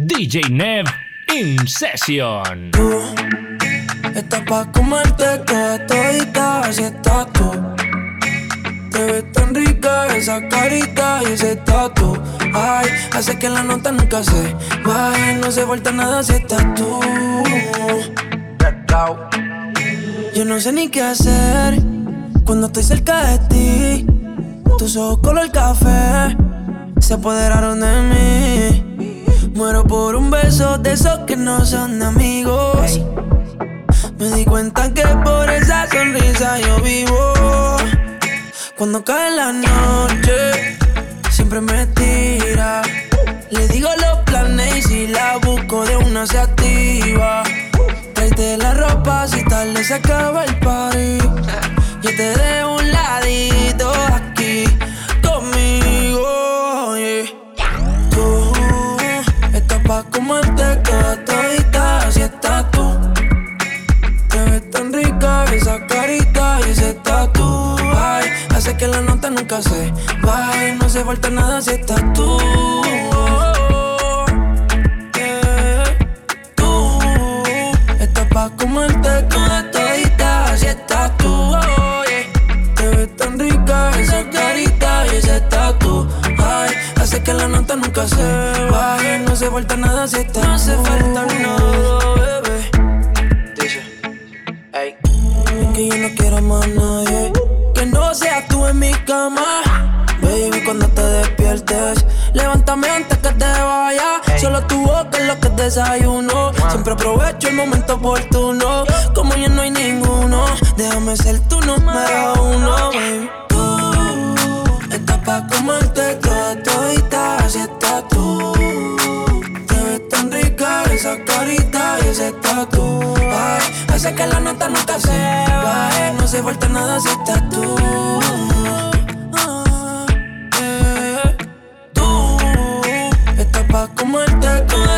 DJ Nev in session. Tú estás pa' comerte toda todita, así estás tú. Te ves tan rica esa carita y ese tatu. Ay, hace que la nota nunca se vaya, no se vuelta nada si estás tú. Yo no sé ni qué hacer cuando estoy cerca de ti. Tus ojos color café se apoderaron de mí. Muero por un beso de esos que no son amigos. Me di cuenta que por esa sonrisa yo vivo. Cuando cae la noche, siempre me tira. Le digo los planes y si la busco de una se activa. Tráete la ropa si tal se acaba el party. Yo te dejo un ladito esa carita y ese tatu. Ay, hace que la nota nunca se baje, no se falta nada si estás tú. Yeah. Tú estás pa' comerte toda todita, así estás tú. Oh, yeah. Te ves tan rica esa carita y ese tatu. Ay, hace que la nota nunca se baje, no se falta nada si estás No hace falta nada, que yo no quiero más nadie que no seas tú en mi cama. Baby, cuando te despiertes, levántame antes que te vaya. Solo tu boca es lo que desayuno. Siempre aprovecho el momento oportuno. Como ya no hay ninguno, déjame ser tu número uno, baby. Tú estás pa' comerte toda todita, así estás tú. Te ves tan rica esa carita y ese tatu. Hace que la nota nunca se baje. No se falta nada si estás tú. Ah, eh. Tú estás pa' comerte toda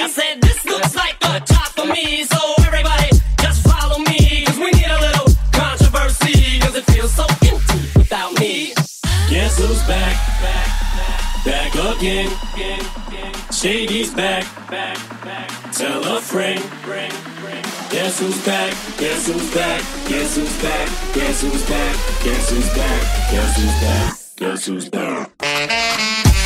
I said this looks like a job for me, so everybody just follow me, cause we need a little controversy, cause it feels so empty without me. Guess who's back? Back back again. Shady's back. Tell a friend. Guess who's back? Guess who's back? Guess who's back? Guess who's back? Guess who's back? Guess who's back? Guess who's back? Prendía.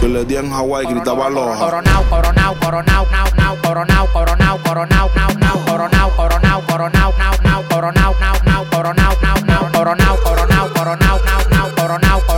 Yo le di en Hawaii, gritaba aloha. Coronao, coronao, coronao, nao, nao, coronao, coronao, coronao, nao, nao, coronao, coronao, coronao, nao, nao, coronao, nao, nao, coronao, nao, nao, coronao, coronao, coronao, nao, nao, coronao, coronao,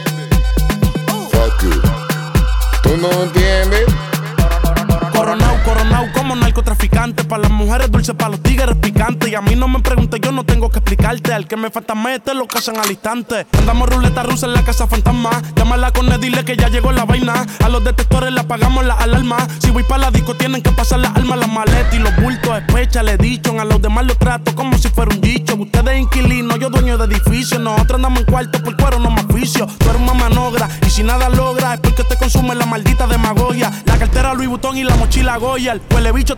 No entiendes. Coronao, coronao como narcotraficante. Para las mujeres dulces, para los tigres picantes. Y a mí no me preguntes, yo no tengo que explicarte. Al que me falta meter, lo casan al instante. Andamos ruleta rusa en la casa fantasma. Llámala con él, dile que ya llegó la vaina. A los detectores le apagamos la alarma. Si voy para la disco, tienen que pasar las armas, las maletas y los bultos. Especha, le dicho. A los demás los trato como si fuera un dicho. Ustedes inquilinos, yo dueño de edificio. Nosotros andamos en cuarto por cuero, no más oficio. Tú eres una manogra y si nada logra es porque te consume la maldita demagogia. La cartera Louis Vuitton y la mochila Goya. El huele bicho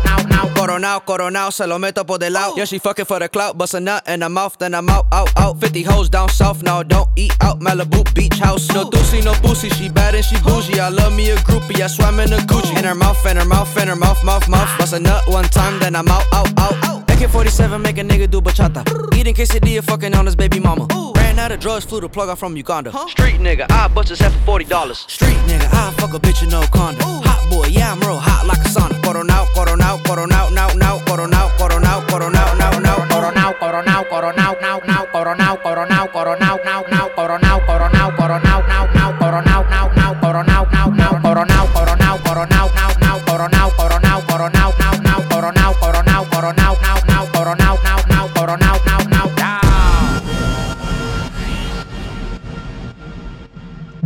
Coronao, coronao, se lo meto por del lado. Yeah, she fucking for the clout, bust a nut in her mouth, then I'm out, out, out. 50 hoes down south, now don't eat out. Malibu beach house. No doozy, no pussy, she bad and she bougie. I love me a groupie, I swam in a Gucci. In her mouth, in her mouth, in her mouth, mouth, mouth. Bust a nut one time, then I'm out, out, out. AK-47 make a nigga do bachata. Eating quesadilla, fucking on his baby mama. Ran out of drugs, flew the plug out from Uganda. Street nigga, I bust his head for forty dollars. Street nigga, I fuck a bitch in no condom. Hot boy, yeah I'm real hot like a sauna. Coronao, coronao, coronao, now, now, coronao, coronao, coronao, now, now, Coronao, coronao, coronao, nao, nao, coronao, coronao, coronao, nao, nao, coronao,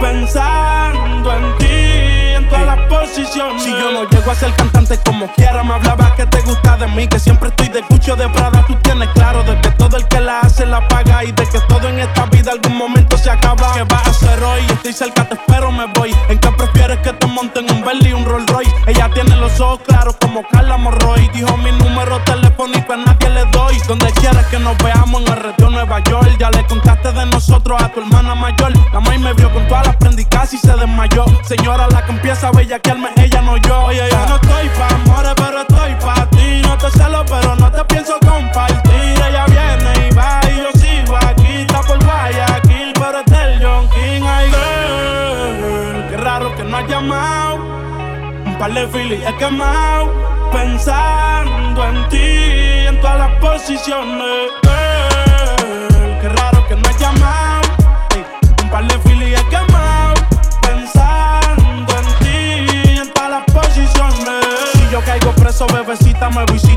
Pensando en ti, en todas las posiciones. Si yo no llego a ser cantante como quiera, me hablaba que te gusta de mí. Que siempre estoy de cucho de Prada. Tú tienes claro de que todo el que la hace la paga. Y de que todo en esta vida algún momento. ¿Qué vas a hacer hoy? Estoy cerca, te espero, me voy. ¿En qué prefieres que te monten un Bentley y un Rolls Royce? Ella tiene los ojos claros como Carla Morroy. Dijo mi número telefónico a nadie le doy. Donde quieras que nos veamos en el retiro Nueva York. Ya le contaste de nosotros a tu hermana mayor. La maíz me vio con todas las prendicas y se desmayó. Señora, la que empieza a bellaquearme, ella no yo. Oye, yo no estoy pa' amores, pero estoy pa' ti. No te celo, pero no te pienso par de filis he quemado. Pensando en ti, en todas las posiciones. Girl, qué raro que no has llamado. Ey, un par de filis he quemado. Pensando en ti, en todas las posiciones. Si yo caigo preso, bebecita,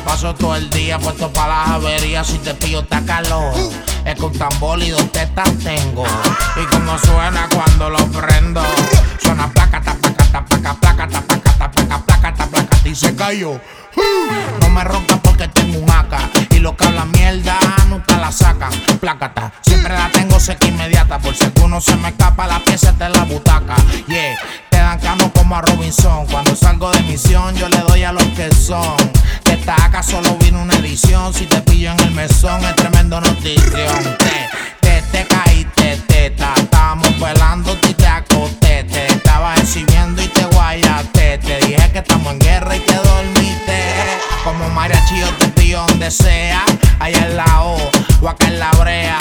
paso todo el día puesto para las averías. Si te pillo, está calor. Es que un tambor y dos tengo. Y como suena cuando lo prendo, suena placa, ta, placa, ta, placa, placa, ta, placa, ta, placa, placa, ta, placa, y se cayó. No me ronca porque tengo un AK Y lo que habla mierda nunca la sacan Plácata, siempre la tengo seca inmediata. Por si alguno se me escapa la pieza está la butaca. Yeah, te dan cano como a Robinson. Cuando salgo de misión yo le doy a los que son AK solo vino una edición. Si te pillo en el mesón es tremendo notición. Te, te, te caíste, teta Estábamos velando y te acosté Te estaba exhibiendo y te guayaste. Te dije que estamos en guerra y te dormiste. Como mariachi yo te pillo donde sea Allá en la O o acá en la brea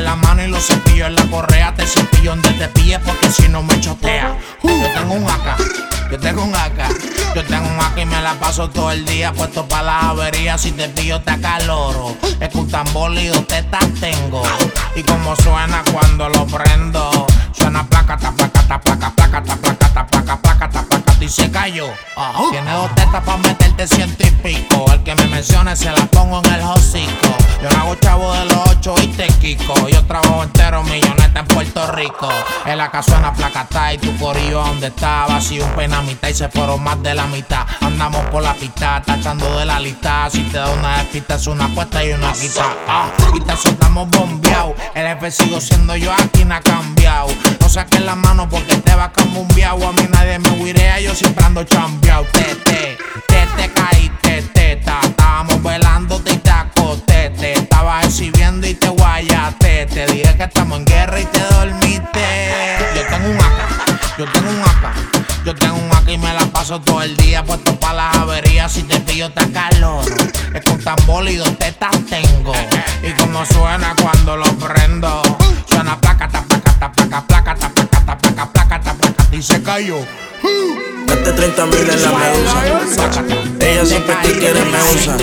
en la mano y los cepillos en la correa. Te cepillo donde te pille porque si no me chotea. Yo tengo un AK, yo tengo un AK Yo tengo un AK y me la paso todo el día Puesto para las averías Si te pillo te acaloro. Es un tambor y dos tetas tengo. Y como suena cuando lo prendo Suena placa, ta, placa, ta, placa, placa, ta, placa, ta, placa, placa, ta, placa, y se cayó. Tiene dos tetas para meterte ciento y pico. El que me mencione se la pongo en el hocico. Yo no hago chavo de los ocho y te quico. Yo trabajo entero milloneta en Puerto Rico. En la casa suena placata y tu corillo donde está. Vacío un pena a mitad y se fueron más de la mitad. Andamos por la pista, tachando de la lista. Si te da una despista es una apuesta y una quita. Ah, y te soltamos bombeado. El F sigo siendo yo aquí, no ha cambiado. No saques la mano porque te va a cambiar. A mí nadie me huirea, yo siempre ando chambeado. Te, te, te, te caíste, teta. Estábamos velándote y te acosté. Te estaba exhibiendo y te guayaste. Te dije que estamos en guerra y te dormiste. Yo tengo un AK, yo tengo un AK. Yo tengo un AK y me la paso todo el día puesto para las averías. Si te pillo te calor. Es con tambor y dos tetas tengo. Y como suena cuando lo prendo. Suena placa, ta, placa, ta, placa, placa, ta, placa, ta, placa, placa, ta, placa, y se cayó. Mete 30 mil en la medusa. Ella siempre que quiere me usa.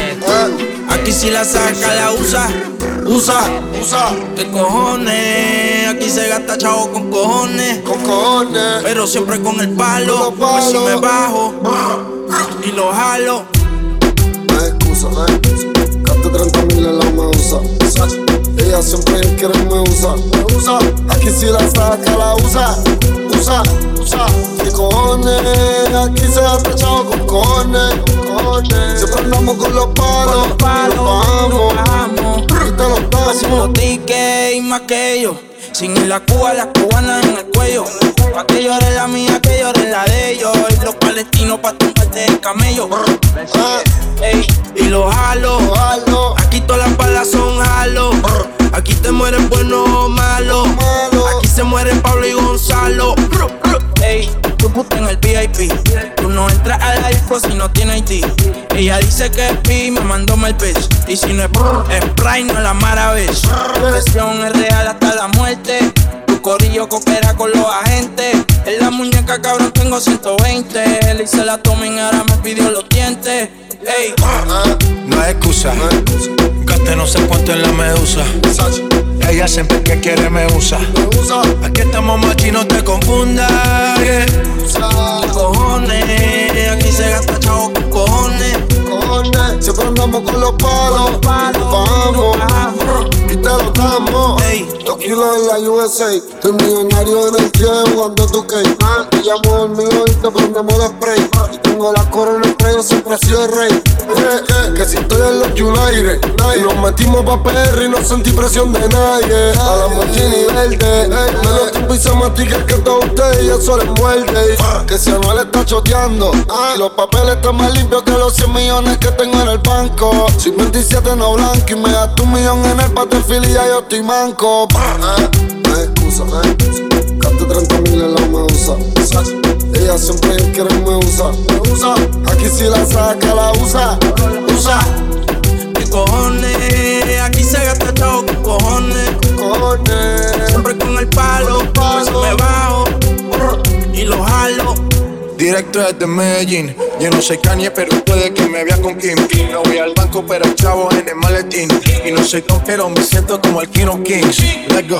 Aquí si la saca, la usa. Usa, usa. ¿Qué cojones? Aquí se gasta chavo con cojones. Con cojones. Pero siempre con el palo. Pues si me bajo y lo jalo. No hay excusa, no hay excusa. Gaste 30 mil en la medusa. Ella siempre quiere me usa. Me usa. Aquí si la saca, la usa. Usa, usa. ¿Qué cojones? Aquí se gasta chavo con cojones. Siempre andamos con los palos. Con los palos, Nos nos bajamos. bajamos. Y te los damos. Hacemos tickets y más que ellos. Sin la Cuba, las cubanas en el cuello. Pa' que llore la mía, que llore la de ellos. Y los palestinos pa' tumbarte el camello. Ey, y los jalo. Aquí todas las balas son jalo. Aquí te mueren buenos o malos. Aquí se mueren Pablo y Gonzalo. Ey, puta en el VIP. Tú no entras a la disco si no tienes ID. Ella dice que es pi, me mandó mal pitch. Y si no es es Pride, no la maravilla. Presión es real hasta la muerte. Tu corillo coopera con los agentes. En la muñeca, cabrón, tengo 120. Él hice la tomen, ahora me pidió los dientes. Ey, No hay excusa. Gasté no sé cuánto en la medusa. Ella siempre que quiere me usa. Aquí estamos machi, no te confundas. yeah. cojones, aquí se gasta chavo con cojones. Cojones, siempre andamos con los palos. Bajamos y te lo damos. Dos kilos en la USA. El millonario en el pie jugando tu cake. Te llamo el mío y te prendemos el spray. Y tengo la corona entre yo siempre he sido el rey. Eh, eh, que si estoy en los United. Y nos metimos pa' PR y no sentí presión de nadie. A la mochini verde. Menos tiempo y se matica que todos ustedes y eso les muerde. Que si Anuel está choteando. Y los papeles están más limpios que los 100 millones que tengo en el banco. Soy 27 no blanco y me gasto un millón en el Battlefield y ya yo estoy manco. Eh, No hay excusa, no hay excusa. Gasto 30 mil en la medusa. Ella siempre quiere me usa. Me usa. Aquí si la saca, la usa. Usa. ¿Qué cojones? Aquí se gasta chavo con cojones. Cojones. Siempre con el palo. Por eso me bajo y lo jalo. Directo desde Medellín. Yo no soy Kanye, pero puede que me vea con Kim. No voy al banco, pero chavo en el maletín. Y no soy don, pero me siento como el King of Kings. Let's go.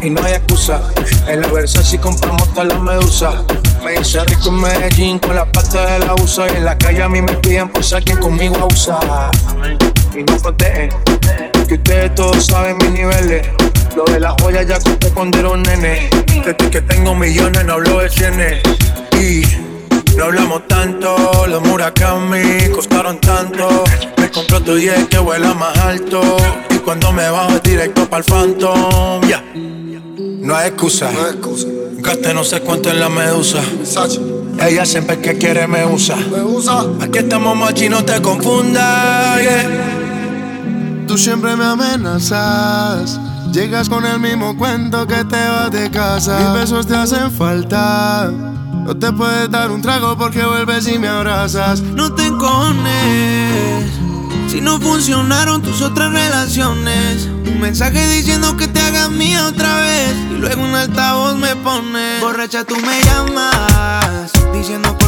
Y no hay excusa. En la Versace compramos toda la medusa. Me hice rico en Medellín con la pasta de la USA. Y en la calle a mí me piden por ser quien conmigo usa. Y no protegen. Que ustedes todos saben mis niveles. Lo de las joyas ya conté cuando era un nene. Desde que tengo millones no hablo de cienes. Y no hablamos tanto, los Murakami costaron tanto. Me compré otro 10 que vuela más alto. Y cuando me bajo es directo para el Phantom. Ya. No hay excusa. No hay excusa. Gasté no sé cuánto en la medusa. Ella siempre que quiere me usa. Me usa. Aquí estamos machi, no te confundas. yeah. Tú siempre me amenazas. Llegas con el mismo cuento que te vas de casa. Mis besos te hacen falta. No te puedes dar un trago porque vuelves y me abrazas. No te encojones si no funcionaron tus otras relaciones. Un mensaje diciendo que te hagas mía otra vez. Y luego un altavoz me pone. Borracha, tú me llamas. Diciendo por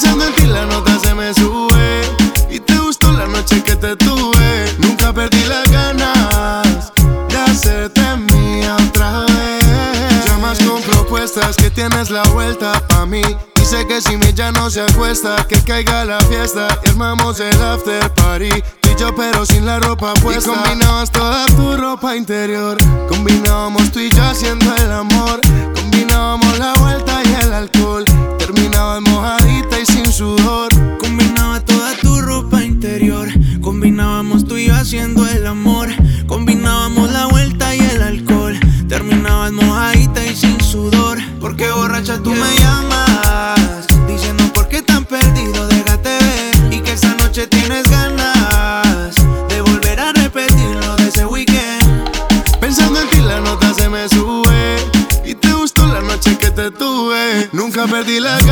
Pensando en ti, la nota se me sube. Y te gustó la noche que te tuve. Nunca perdí las ganas de hacerte mía otra vez. Llamas con propuestas que tienes la vuelta pa' mí. Dice que si mi ya no se acuesta, que caiga la fiesta y armamos el after party. Tú y yo, pero sin la ropa puesta. Y combinabas toda tu ropa interior. Combinábamos tú y yo haciendo el amor. Combinábamos la vuelta y el alcohol. Terminabas mojadita y sudor. Combinaba toda tu ropa interior. Combinábamos tú y yo haciendo el amor. Combinábamos la vuelta y el alcohol. Terminabas mojadita y sin sudor. Porque borracha tú me llamas. Diciendo por qué tan perdido, déjate ver. Y que esta noche tienes ganas de volver a repetir lo de ese weekend. Pensando en ti, la nota se me sube. Y te gustó la noche que te tuve. Nunca perdí las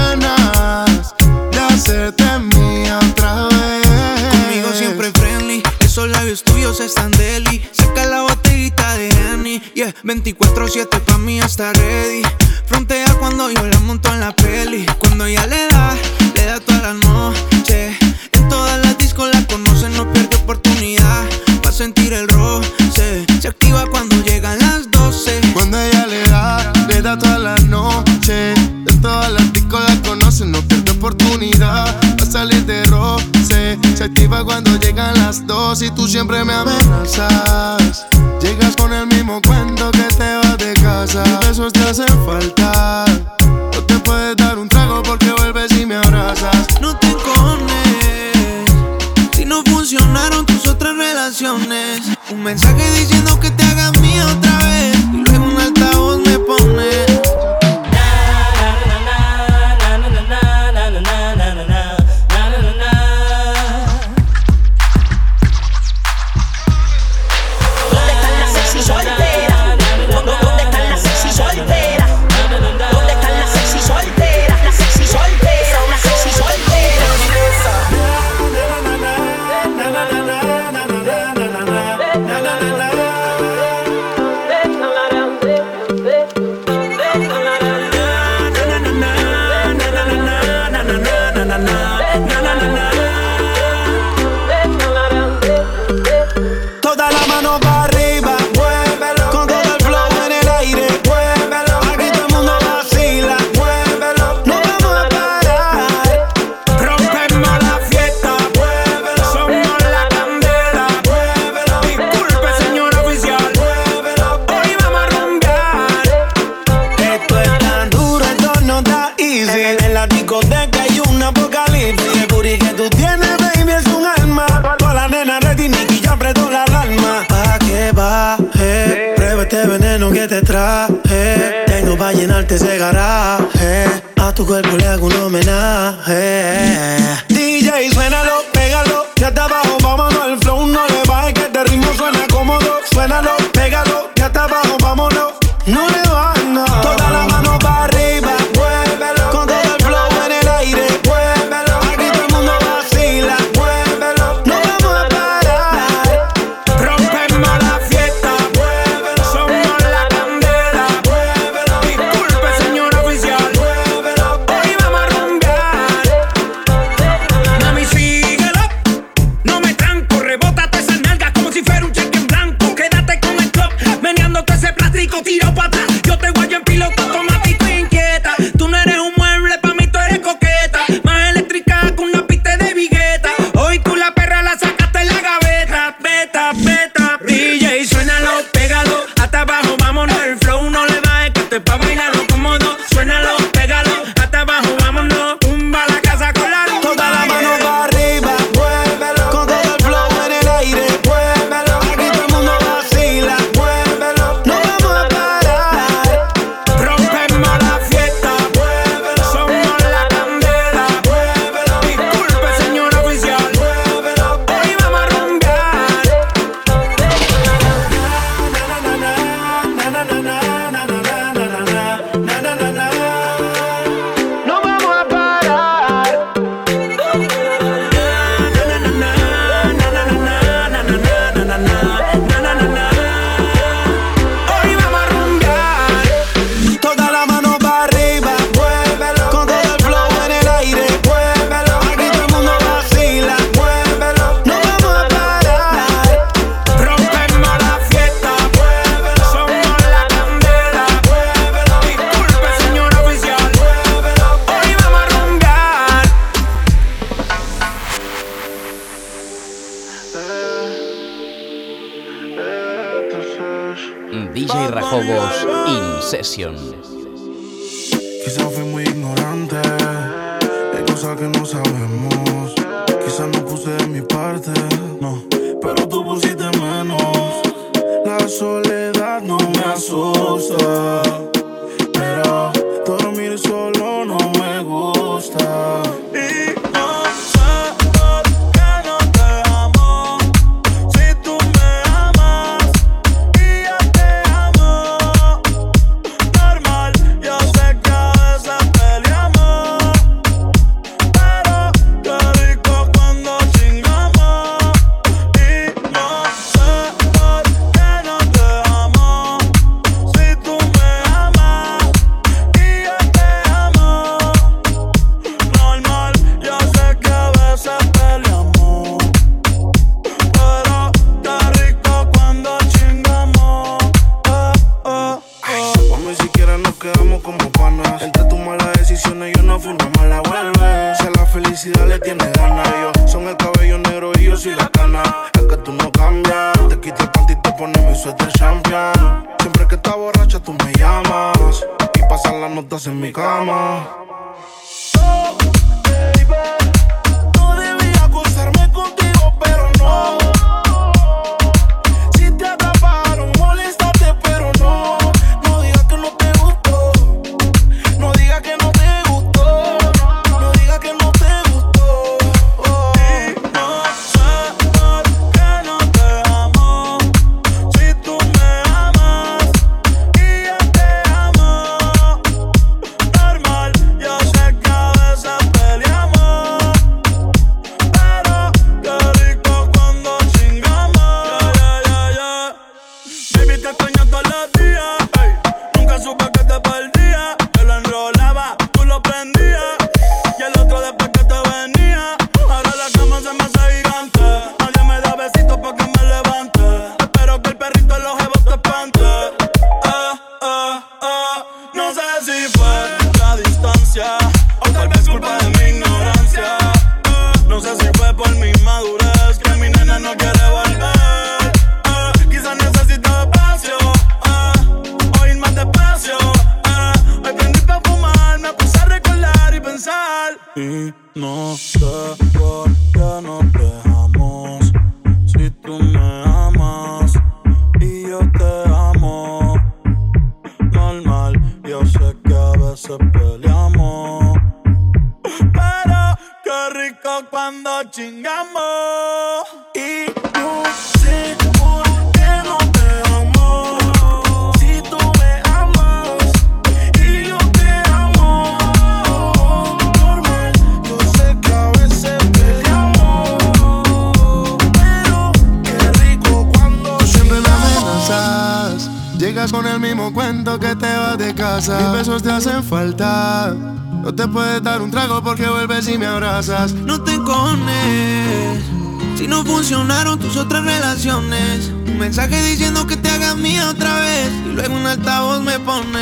no te encones. Si no funcionaron tus otras relaciones, un mensaje diciendo que te hagas mía otra vez y luego un altavoz me pone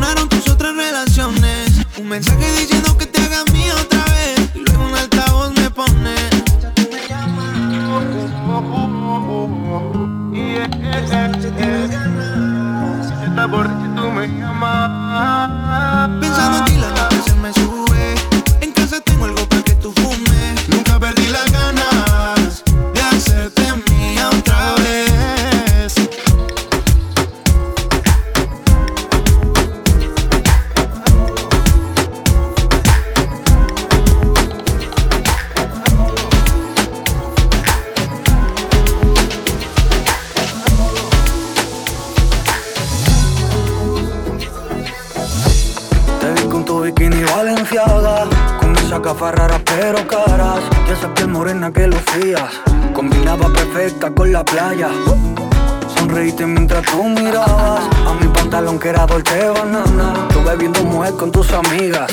sonaron tus otras relaciones. Un mensaje diciendo que te hagas mío otra vez. Y luego un altavoz me pone. Ya tú me llamas. Y es, es, es, es, es, playa. Sonreíste mientras tú mirabas A mi pantalón que era Dolce Banana Tú bebiendo mujer con tus amigas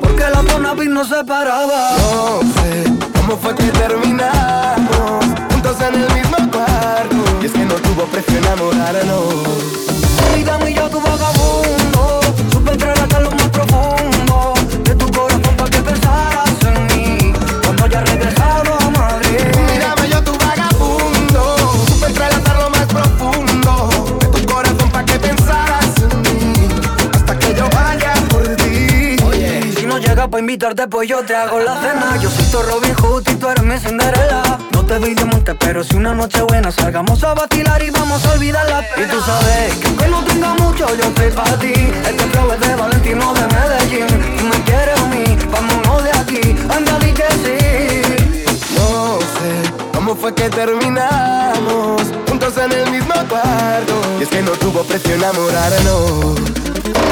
Porque la zona no se paraba. No sé cómo fue que terminamos Juntos en el mismo cuarto. Y es que no tuvo precio enamorarnos invitarte pues yo te hago la cena. Yo soy tu Robin Hood y tú eres mi Cinderella. No te vi de monte pero si una noche buena Salgamos a vacilar y vamos a olvidarla. Y tú sabes que aunque no tenga mucho yo estoy pa' ti. Este flow es de Valentino de Medellín. Tú me quieres a mí, vámonos de aquí. Anda di que sí. No sé cómo fue que terminamos Juntos en el mismo cuarto. Y es que no tuvo precio enamorarnos.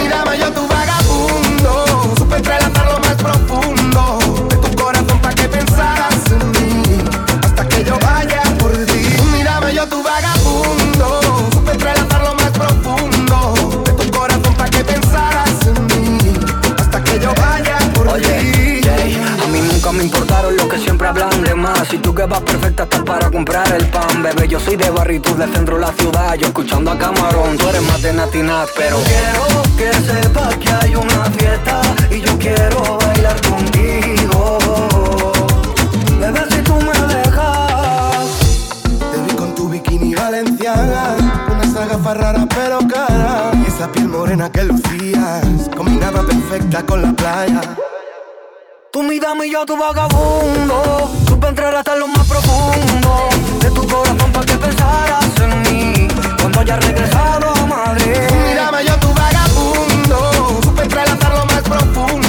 Mírame yo tu vagabundo Supe entrelazar lo más profundo De tu corazón pa' que pensaras en mí Hasta que yo vaya por ti. Mírame yo tu vagabundo Supe entrelazar lo más profundo De tu corazón pa' que pensaras en mí Hasta que yo vaya por Oye, ti. a mí nunca me importaron los que siempre hablan de más Y tú que vas perfecta para comprar el pan. Bebé, yo soy de barrio y tú de la ciudad. Yo escuchando a Camarón, tú eres más de Natinat Pero quiero que sepas que hay una fiesta Y yo quiero bailar contigo. Bebé, si tú me dejas Te vi con tu bikini valenciana. Con esa gafa rara pero cara Y esa piel morena que lucías Combinaba perfecta con la playa. Tú mi dama y yo tu vagabundo Entrar hasta lo más profundo De tu corazón pa' que pensaras en mí Cuando haya regresado a Madrid. Mírame yo tu vagabundo Supe entrelazar lo más profundo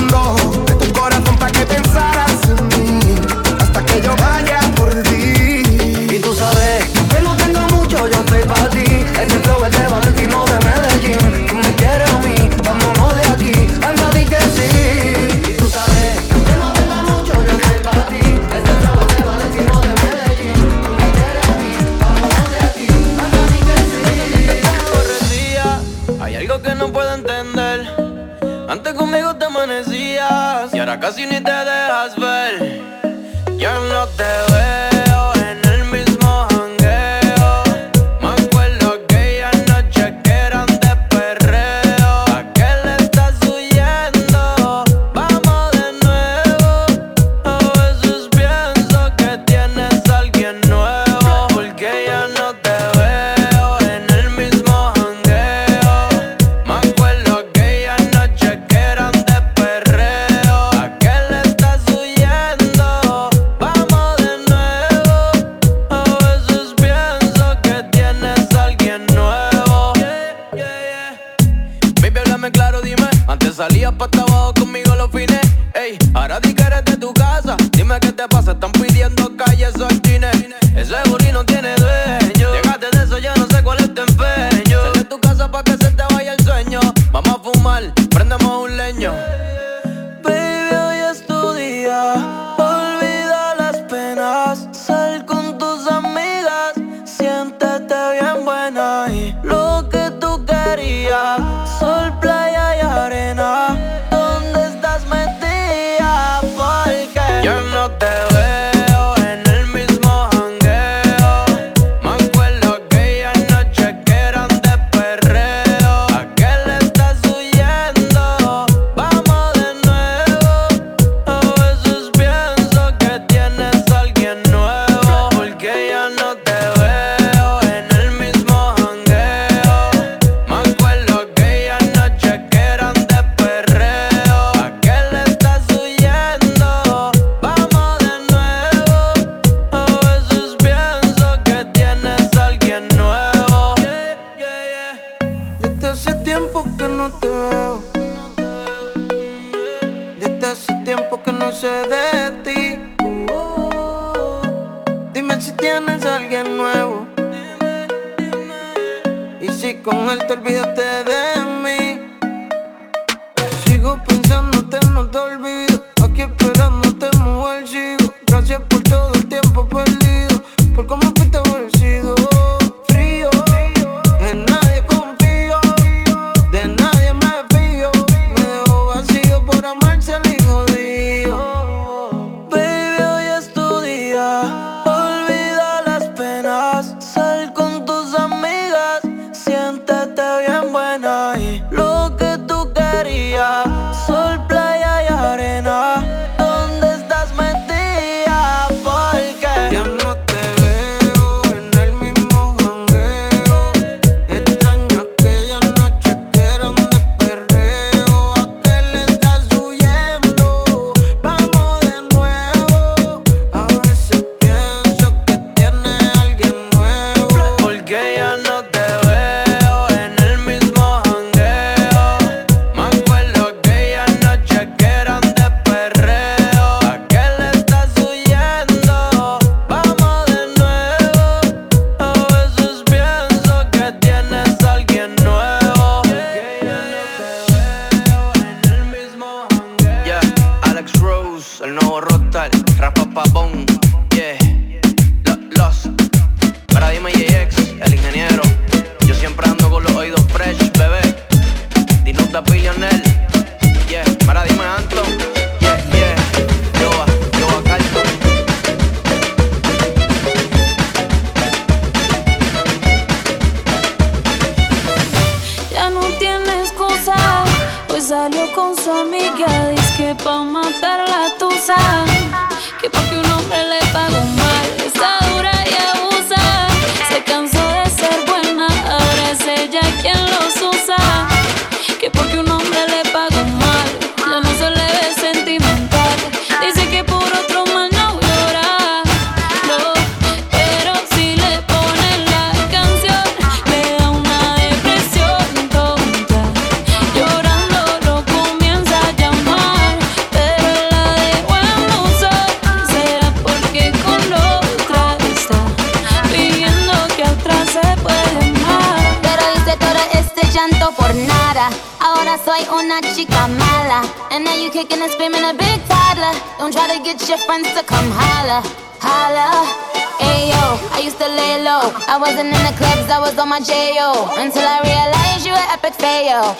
casi ni te dejas ver.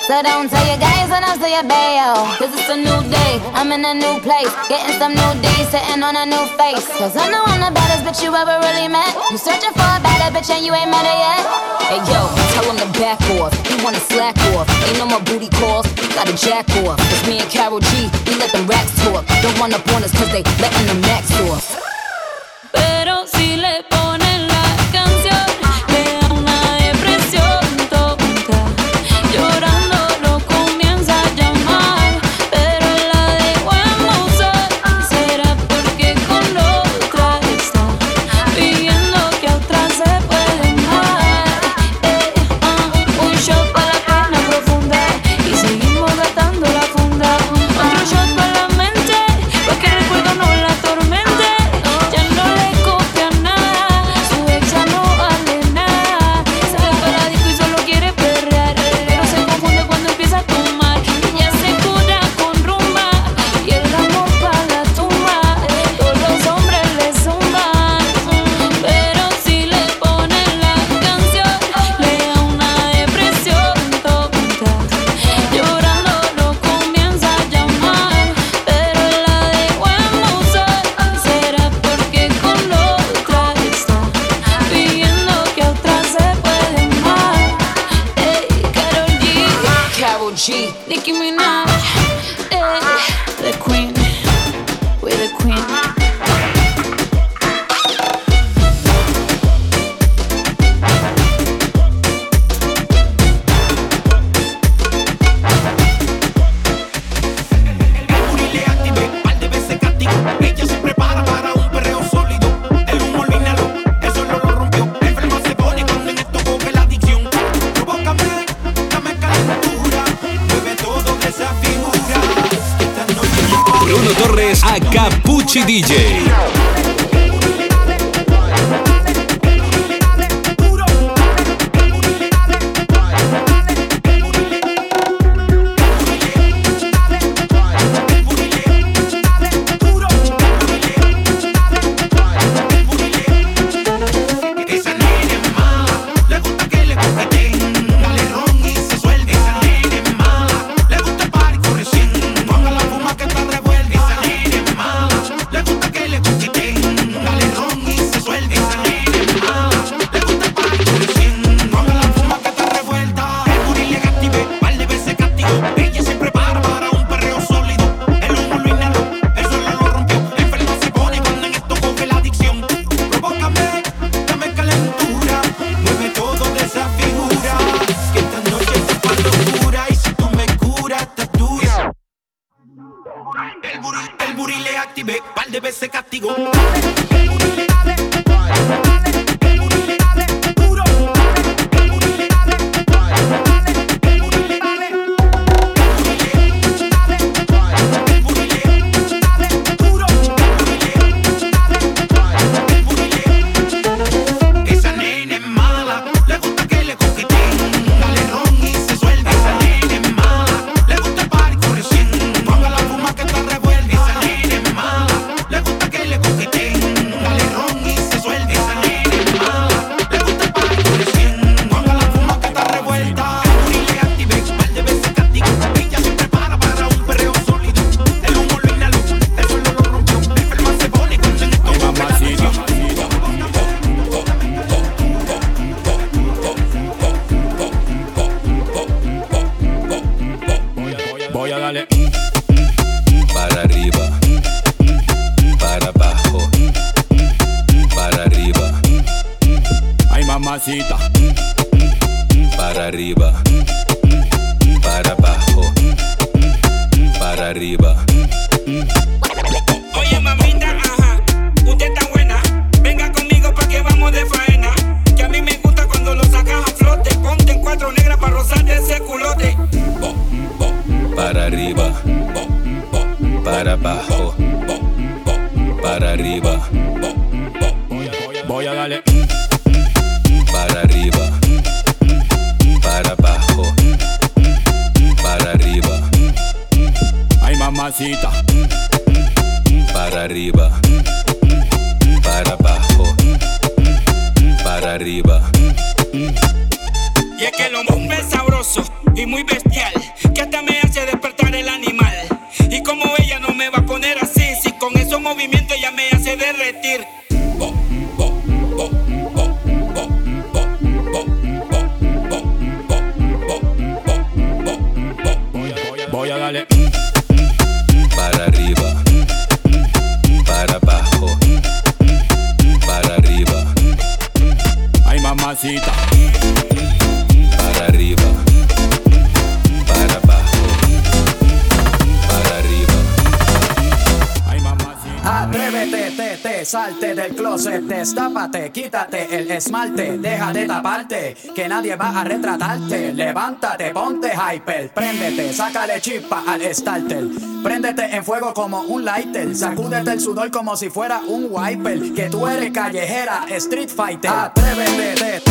So don't tell your guys when I'm still your bayo. Cause it's a new day, I'm in a new place. Getting some new D's, sitting on a new face. Cause I know I'm the baddest bitch you ever really met. You searching for a better bitch and you ain't met her yet. Hey yo, tell him to back off. He wanna slack off. Ain't no more booty calls, got a jack off. It's me and Carol G, we let them racks talk. Don't run up on us cause they letting them max off. Pero si le pones Richie DJ. quítate el esmalte, deja de taparte, que nadie va a retratarte. Levántate, ponte hyper, préndete, sácale chispa al starter. Préndete en fuego como un lighter, sacúdete el sudor como si fuera un wiper, que tú eres callejera, street fighter. Atrévete,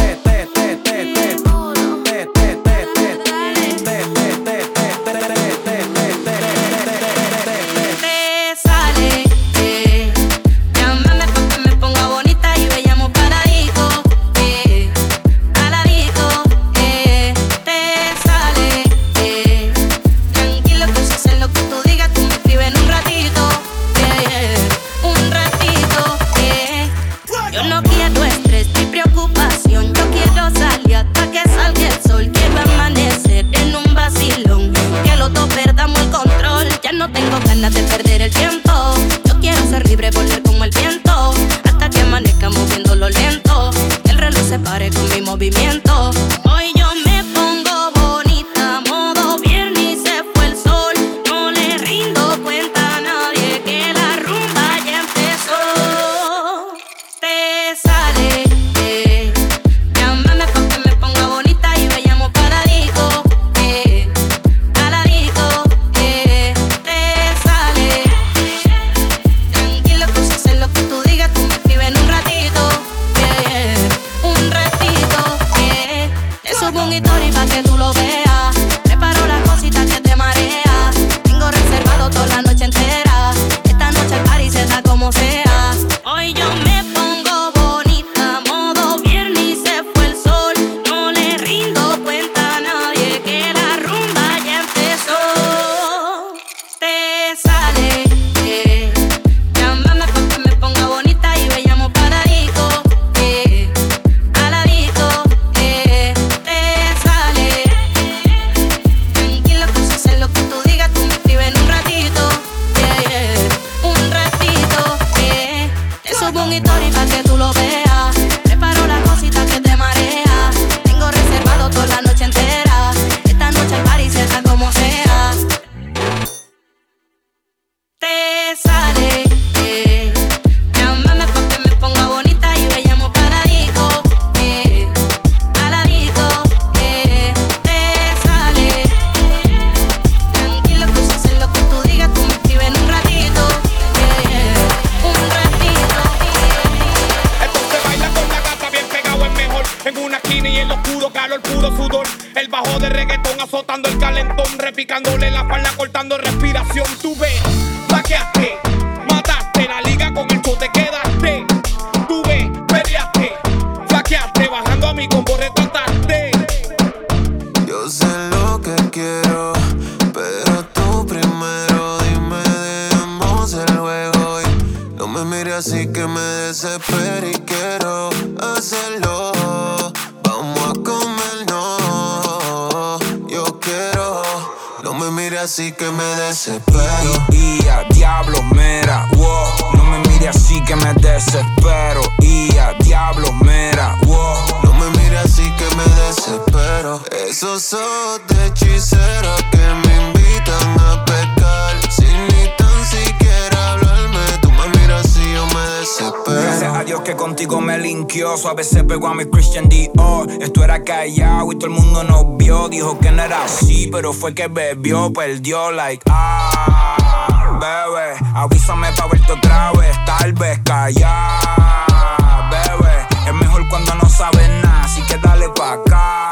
que é. Suave se pegó a mi Christian Dior. Esto era callado y todo el mundo nos vio. Dijo que no era así, pero fue que bebió, perdió, like, ah, bebé. Avísame pa' verte otra vez, tal vez callar, bebé. Es mejor cuando no sabes nada, así que dale pa' acá.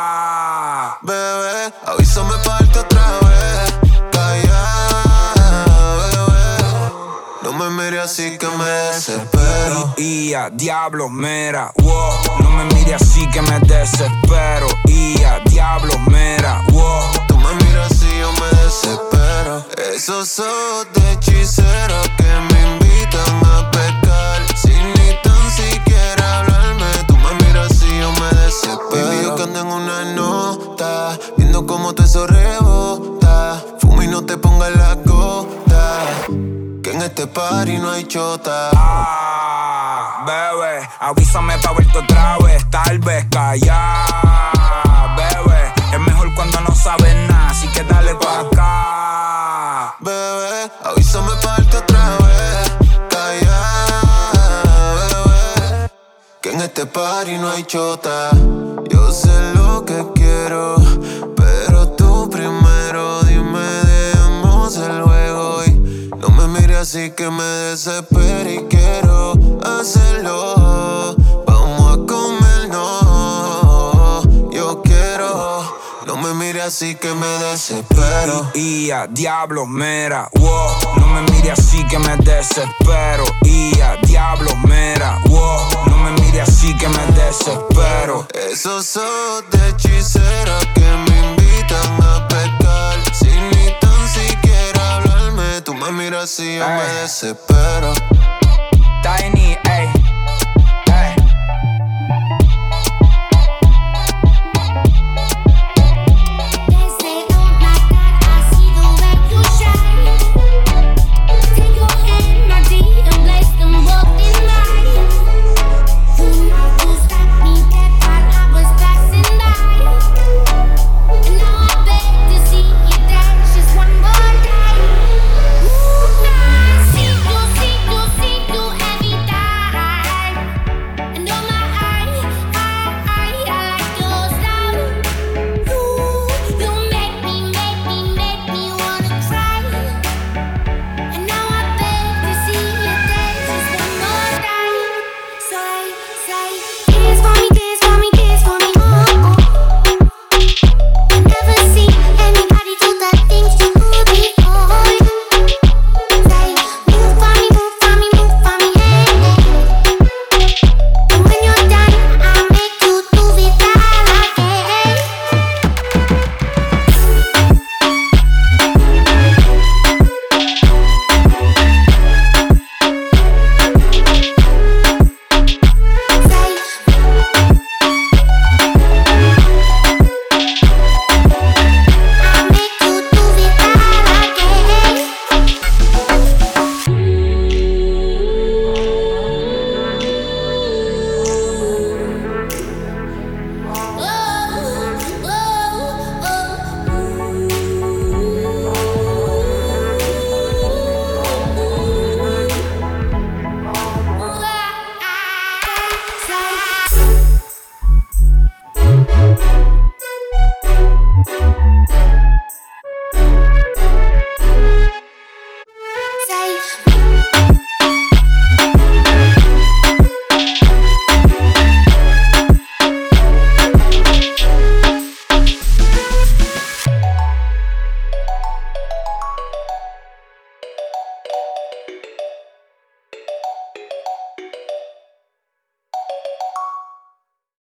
Desespero. Y a diablo, mira, wow. No me mire así que me desespero. Y a diablo, mira, wow. Tú me miras y yo me desespero. Esos ojos de hechicera que me invitan a pecar. Sin ni tan siquiera hablarme, tú me miras y yo me desespero. Baby, yo que ando en una nota, viendo cómo te eso rebota. Fuma y no te pongas la gota. Que en este party no hay chota. Ah, bebé, avísame pa' verte otra vez, tal vez callar, bebé. Es mejor cuando no sabes nada, así que dale pa' acá. Bebé, avísame pa' darte otra vez. Calla, bebé. Que en este party no hay chota. Yo sé lo que quiero, pero tú primero dime, dejemos el juego. Y no me mires así que me desespero y quiero hacerlo. Vamos a comer, no. Yo quiero. No me mires así que me desespero. Y a diablo, mira, wow. No me mire así que me desespero. Y a diablo, mira, wow. No me mire así que me desespero. Esos son de hechicera que me invitan a pecar. Sin ni tan siquiera hablarme, tú me miras y yo me desespero.